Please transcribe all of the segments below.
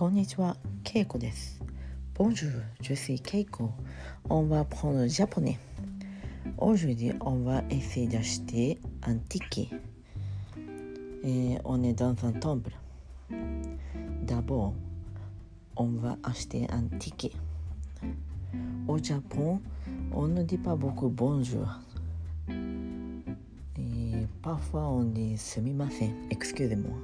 こんにちは、ケイコです。Bonjour, je suis Keiko. On va prendre le japonais. Aujourd'hui, on va essayer d'acheter un ticket. Et on est dans un temple. D'abord, on va acheter un ticket. Au Japon, on ne dit pas beaucoup bonjour. Et parfois, on dit sumimasen, excusez-moi.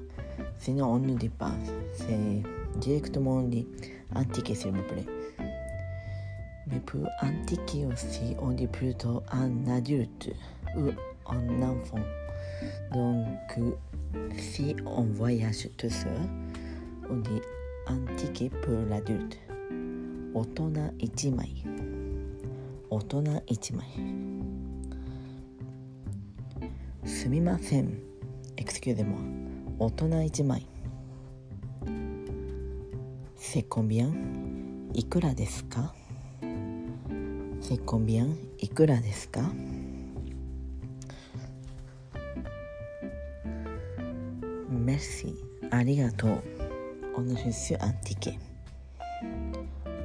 Sinon, on ne dit pas. C'est Directement on dit un ticket, s'il vous plaît. Mais pour un ticket aussi, on dit plutôt un adulte ou un enfant. Donc, si on voyage tout seul, on dit un ticket pour l'adulte. 大人1枚大人1枚すみません excusez-moi 大人1枚セコビアンいくらですか？セコビアンいくらですか？メッシありがとう。オヌフスアンティケ。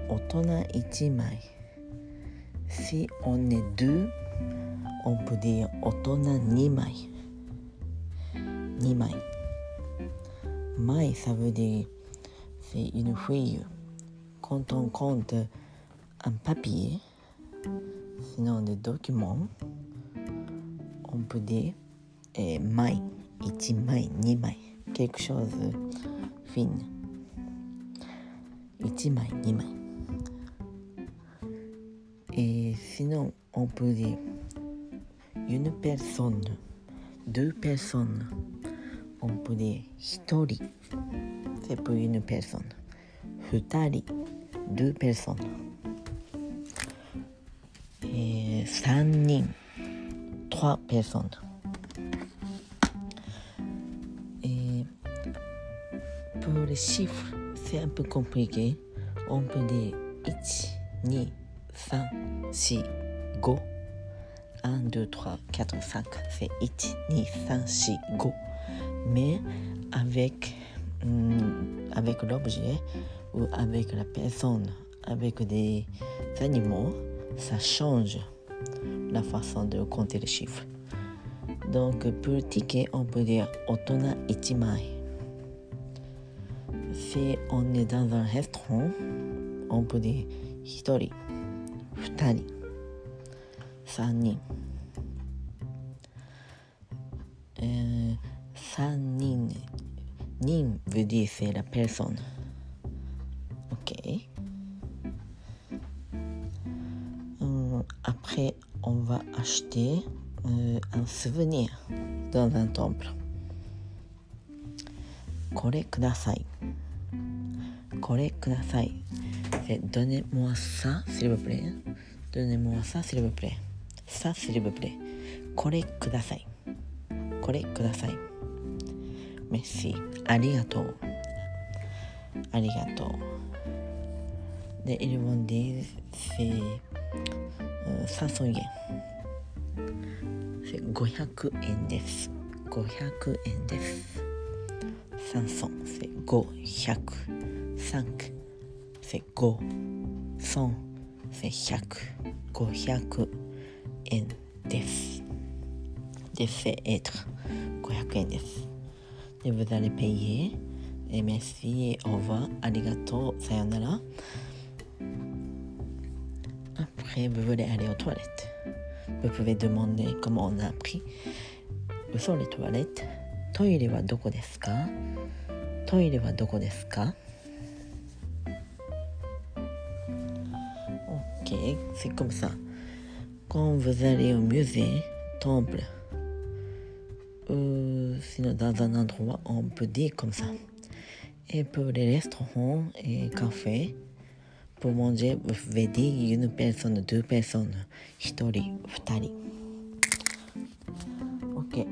大人一枚。Si on est deux, 大人二枚。二枚。前サブディ une feuille. Quand on compte un papier, sinon des documents, on peut dire eh, mai, ichi mai, ni mai, quelque chose fin. Ichi mai, ni mai. Et sinon, on peut dire une personne, deux personnes, on peut dire hitori c'est pour une personne. 2人 deux personnes. Et 3人 trois personnes. Et pour les chiffres c'est un peu compliqué. On peut dire 1 2 3 4 5 1 2 3 4 5 c'est 1 2 3 4 5 mais avec Mm, avec l'objet ou avec la personne, avec des animaux, ça change la façon de compter les chiffres. Donc pour ticket, on peut dire otona ichimai. Si on est dans un restaurant, on peut dire hitori, futari, えー、3人人 veut dire c'est la personne ok Hum, après on va acheter euh, un souvenir dans un temple これくださいこれください c'est donnez-moi ça s'il vous plaît donnez-moi ça s'il vous plaît ça s'il vous plaît これくださいこれくださいメッシ。ありがとう。ありがとう。で ele vão dizer 300円500円です。500円です。3ソン500 3せ5ソンせ100500円です。でせえと500円です。で vous allez payer et merci et au revoir ありがとうさよなら après vous voulez aller aux toilettes vous pouvez demander comment on a appris où sont les toilettes トイレはどこですかトイレはどこですか Ok, c'est comme ça. Quand vous allez au musée, temple, dans un endroit, on peut dire comme ça. Et pour les restaurants et cafés, pour manger, vous pouvez dire une personne, deux personnes, hitori, futari. Ok,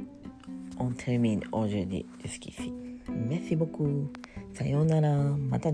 on termine aujourd'hui jusqu'ici. Merci beaucoup. Sayonara, mata.